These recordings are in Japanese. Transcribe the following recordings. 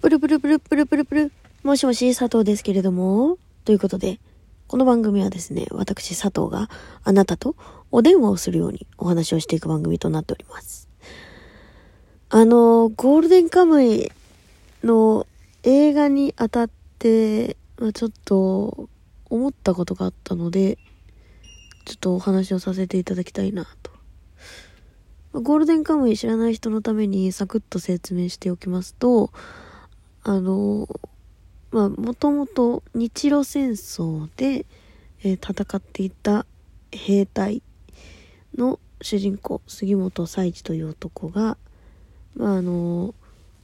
ブルブルブルブルブルブル。もしもし、佐藤ですけれども。ということで、この番組はですね、私佐藤があなたとお電話をするようにお話をしていく番組となっております。あの、ゴールデンカムイの映画にあたって、まあ、ちょっと思ったことがあったので、ちょっとお話をさせていただきたいなと。ゴールデンカムイ知らない人のためにサクッと説明しておきますと、あの、まあ、もともと日露戦争で、えー、戦っていた兵隊の主人公、杉本佐一という男が、まあ、あの、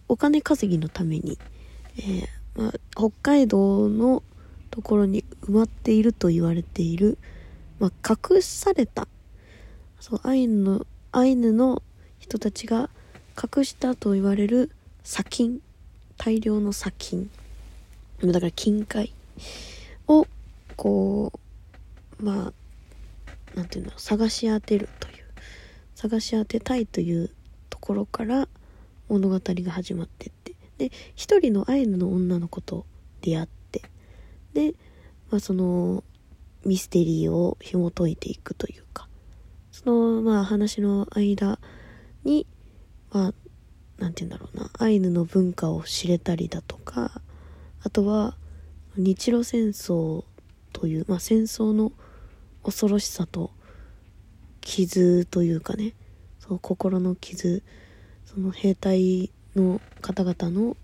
お金稼ぎのために、えー、まあ、北海道のところに埋まっていると言われている、まあ、隠された、そう、アイヌの、アイヌの人たちが隠したと言われる砂金大量の砂金。だから金塊。をこうまあなんていうの探し当てるという。探し当てたいというところから物語が始まってって。で一人のアイヌの女の子と出会って。で、まあ、そのミステリーを紐解いていくというか。そのまあ話の間にまあ何て言うんだろうな。アイヌの文化を知れたりだとかあとは日露戦争という、まあ、戦争の恐ろしさと傷というかねそう心の傷その兵隊の方々の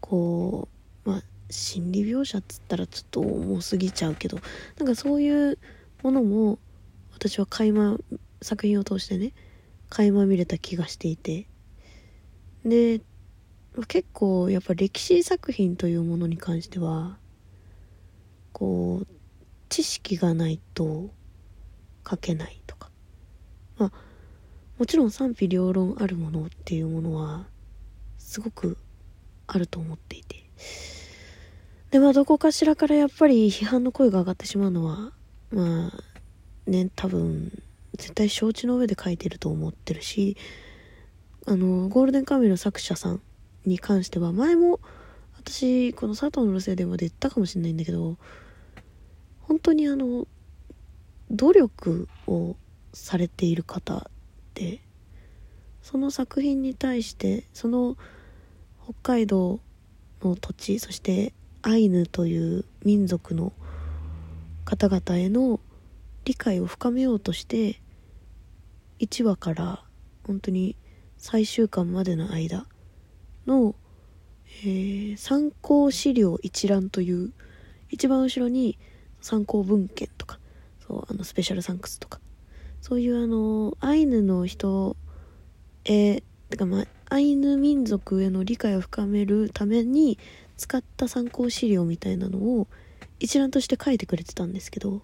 こうまあ心理描写っつったらちょっと重すぎちゃうけどなんかそういうものも私は垣間作品を通してね垣間見れた気がしていて。で結構やっぱ歴史作品というものに関してはこう知識がないと書けないとか。まあもちろん賛否両論あるものっていうものはすごくあると思っていて。でまあどこかしらからやっぱり批判の声が上がってしまうのはまあね多分絶対承知の上で書いてると思ってるしあの、ゴールデンカムイの作者さんに関しては、前も私、この佐藤の路線でまで言ったかもしれないんだけど、本当にあの、努力をされている方で、その作品に対して、その北海道の土地、そしてアイヌという民族の方々への理解を深めようとして1話から本当に最終巻までの間の、えー、参考資料一覧という一番後ろに参考文献とかそうあのスペシャルサンクスとかそういうあのアイヌの人へてかまあアイヌ民族への理解を深めるために使った参考資料みたいなのを一覧として書いてくれてたんですけど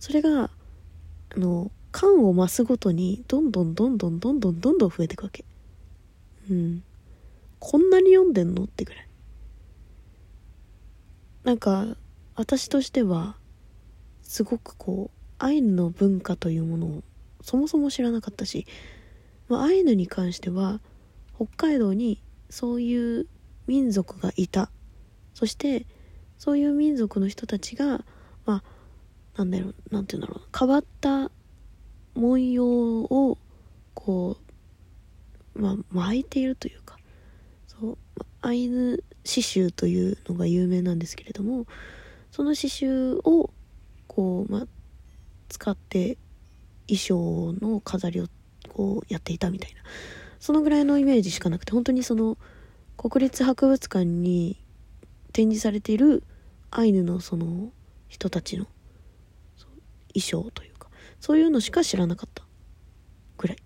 それがあの感を増すごとにどんどんどんどんどんどんどんどん増えていくわけ。うん。こんなに読んでんのってぐらい。なんか私としてはすごくこうアイヌの文化というものをそもそも知らなかったし、まあ、アイヌに関しては北海道にそういう民族がいた。そしてそういう民族の人たちがまあなんだろうなんて言うんだろう変わった文様をこう、まあ、巻いているというかそうアイヌ刺繍というのが有名なんですけれどもその刺繍をこう、まあ、使って衣装の飾りをこうやっていたみたいなそのぐらいのイメージしかなくて本当にその国立博物館に展示されているアイヌのその人たちの衣装というそういうのしか知らなかった。ぐらい。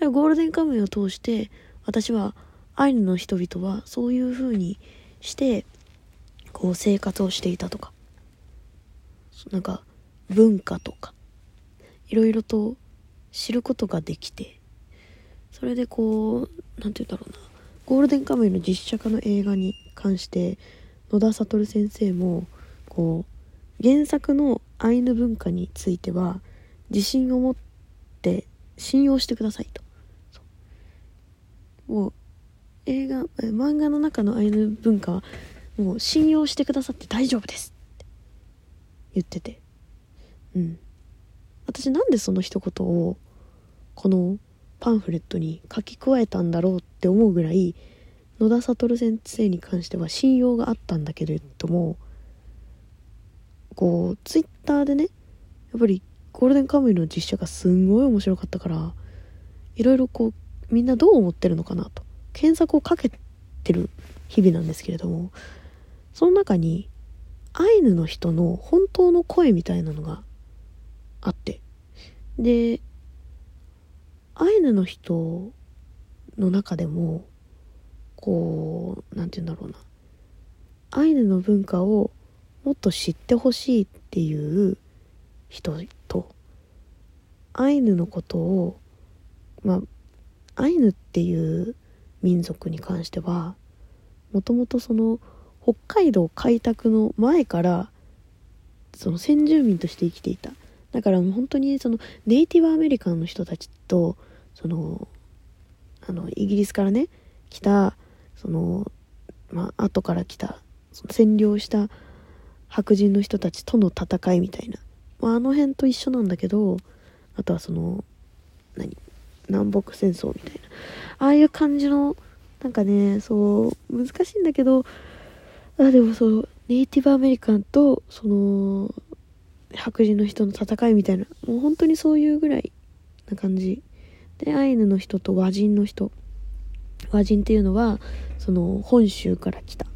ゴールデンカムイを通して私はアイヌの人々はそういう風にしてこう生活をしていたとか。なんか文化とか。いろいろと知ることができてそれでこう何て言うんだろうな。ゴールデンカムイの実写化の映画に関して野田悟先生もこう原作のアイヌ文化については自信を持って信用してくださいと。もう映画漫画の中のアイヌ文化はもう信用してくださって大丈夫ですって。言ってて。うん。私なんでその一言をこのパンフレットに書き加えたんだろうって思うぐらい野田悟先生に関しては信用があったんだけれどもこうツイッターでねやっぱりゴールデンカムイの実写がすんごい面白かったからいろいろこうみんなどう思ってるのかなと。検索をかけてる日々なんですけれどもその中にアイヌの人の本当の声みたいなのがあって。でアイヌの人の中でもこう何て言うんだろうな。アイヌの文化をもっと知ってほしいっていう人アイヌのことをまあアイヌっていう民族に関してはもともとその北海道開拓の前からその先住民として生きていた。だからもう本当にそのネイティブアメリカンの人たちとそのあのイギリスからね来たそのまあ後から来た占領した白人の人たちとの戦いみたいな、まあ、あの辺と一緒なんだけどあとはその何？南北戦争みたいな。ああいう感じのなんかねそう難しいんだけどあでもそうネイティブアメリカンとその白人の人の戦いみたいな。もう本当にそういうぐらいな感じ。でアイヌの人と和人の人。和人っていうのはその本州から来た。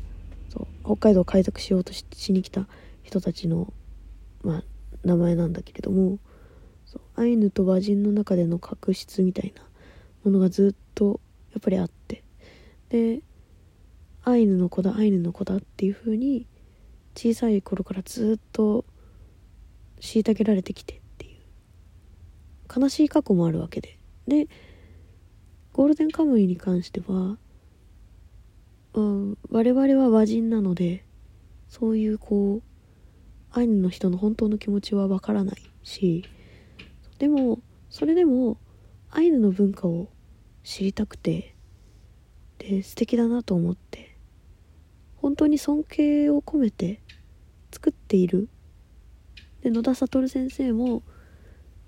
そう北海道を開拓しようとしに来た人たちの、まあ、名前なんだけれども。アイヌと和人の中での確執みたいなものがずっとやっぱりあって。でアイヌの子だアイヌの子だっていう風に小さい頃からずっと虐げられてきてっていう。悲しい過去もあるわけで。でゴールデンカムイに関しては、うん、我々は和人なのでそういうこうアイヌの人の本当の気持ちはわからないしでもそれでもアイヌの文化を知りたくてで素敵だなと思って本当に尊敬を込めて作っている。で野田悟先生も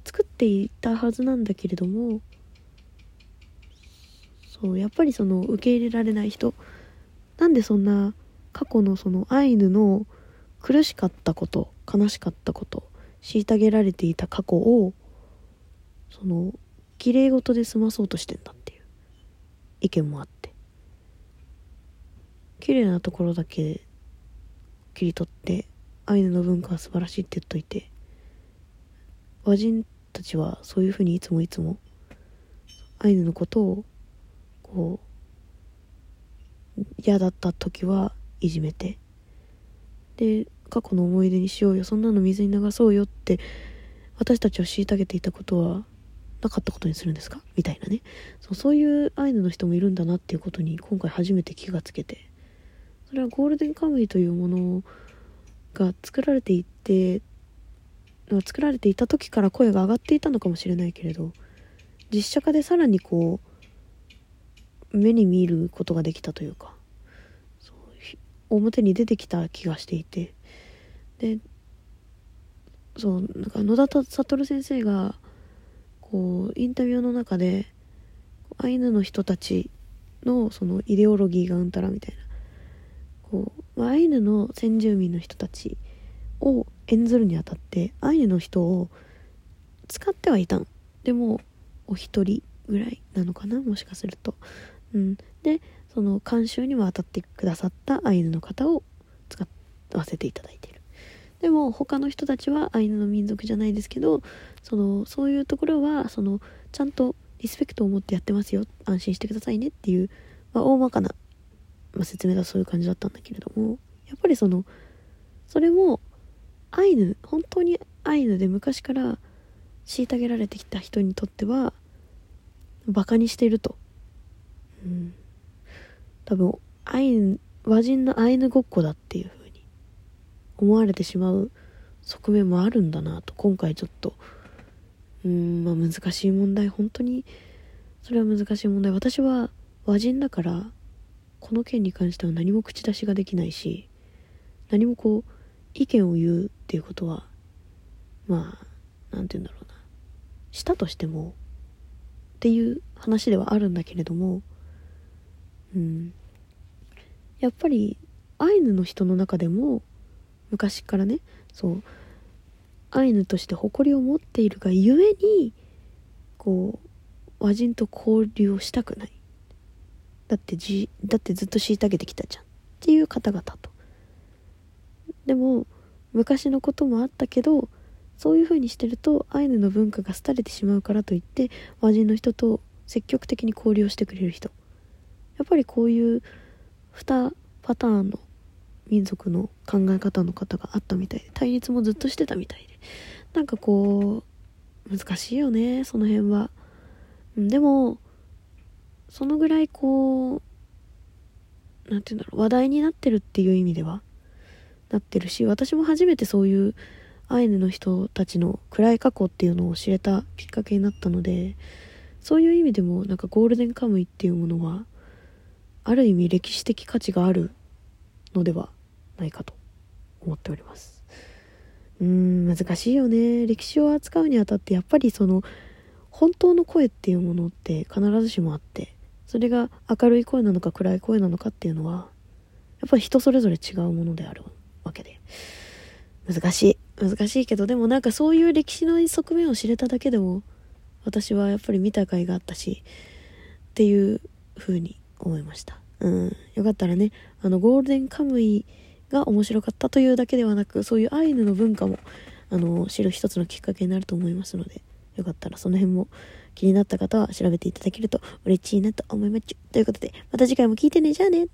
作っていたはずなんだけれどもそうやっぱりその受け入れられない人なんでそんな過去のそのアイヌの苦しかったこと悲しかったこと虐げられていた過去をその綺麗事で済まそうとしてんだっていう意見もあって。綺麗なところだけ切り取ってアイヌの文化は素晴らしいって言っといて和人たちはそういうふうにいつもいつもアイヌのことをこう嫌だった時はいじめてで過去の思い出にしようよそんなの水に流そうよって私たちを虐げていたことはなかったことにするんですか？みたいなね。そうそういうアイヌの人もいるんだなっていうことに今回初めて気がつけて。それはゴールデンカムイというものが作られていって作られていた時から声が上がっていたのかもしれないけれど実写化でさらにこう目に見ることができたというか表に出てきた気がしていて。でそうなんか野田悟先生がこうインタビューの中でアイヌの人たちのそのイデオロギーがうんたらみたいな。こうアイヌの先住民の人たちを演ずるにあたってアイヌの人を使ってはいたのでもお一人ぐらいなのかなもしかすると。うん。でその監修にも当たってくださったアイヌの方を使わせていただいてでも他の人たちはアイヌの民族じゃないですけどそのそういうところはそのちゃんとリスペクトを持ってやってますよ。安心してくださいねっていう、まあ、大まかな、まあ、説明がそういう感じだったんだけれどもやっぱりそのそれもアイヌ本当にアイヌで昔から虐げられてきた人にとってはバカにしていると、うん、多分アイヌ和人のアイヌごっこだっていう思われてしまう側面もあるんだなと今回ちょっと。うんまあ難しい問題。本当にそれは難しい問題。私は和人だからこの件に関しては何も口出しができないし何もこう意見を言うっていうことはまあ何て言うんだろうな。したとしてもっていう話ではあるんだけれどもうん。やっぱりアイヌの人の中でも昔からね。そう。アイヌとして誇りを持っているがゆえにこう和人と交流をしたくない。だってじだってずっと虐げてきたじゃん。っていう方々と。でも昔のこともあったけどそういう風にしてるとアイヌの文化が廃れてしまうからといって和人の人と積極的に交流をしてくれる人。やっぱりこういう2パターンの民族の考え方の方があったみたいで対立もずっとしてたみたいで。なんかこう難しいよねその辺は、でもそのぐらいこう何て言うんだろう話題になってるっていう意味ではなってるし私も初めてそういうアイヌの人たちの暗い過去っていうのを知れたきっかけになったのでそういう意味でもなんかゴールデンカムイっていうものはある意味歴史的価値があるのでは。ないかと思っております。うーん難しいよね。歴史を扱うにあたってやっぱりその本当の声っていうものって必ずしもあってそれが明るい声なのか暗い声なのかっていうのはやっぱり人それぞれ違うものであるわけで。難しい。難しいけどでもなんかそういう歴史の側面を知れただけでも私はやっぱり見た甲斐があったしっていう風に思いました。うんよかったらねあのゴールデンカムイが面白かったというだけではなくそういうアイヌの文化もあの知る一つのきっかけになると思いますのでよかったらその辺も気になった方は調べていただけると嬉しいなと思います。ということでまた次回も聞いてね。じゃあね。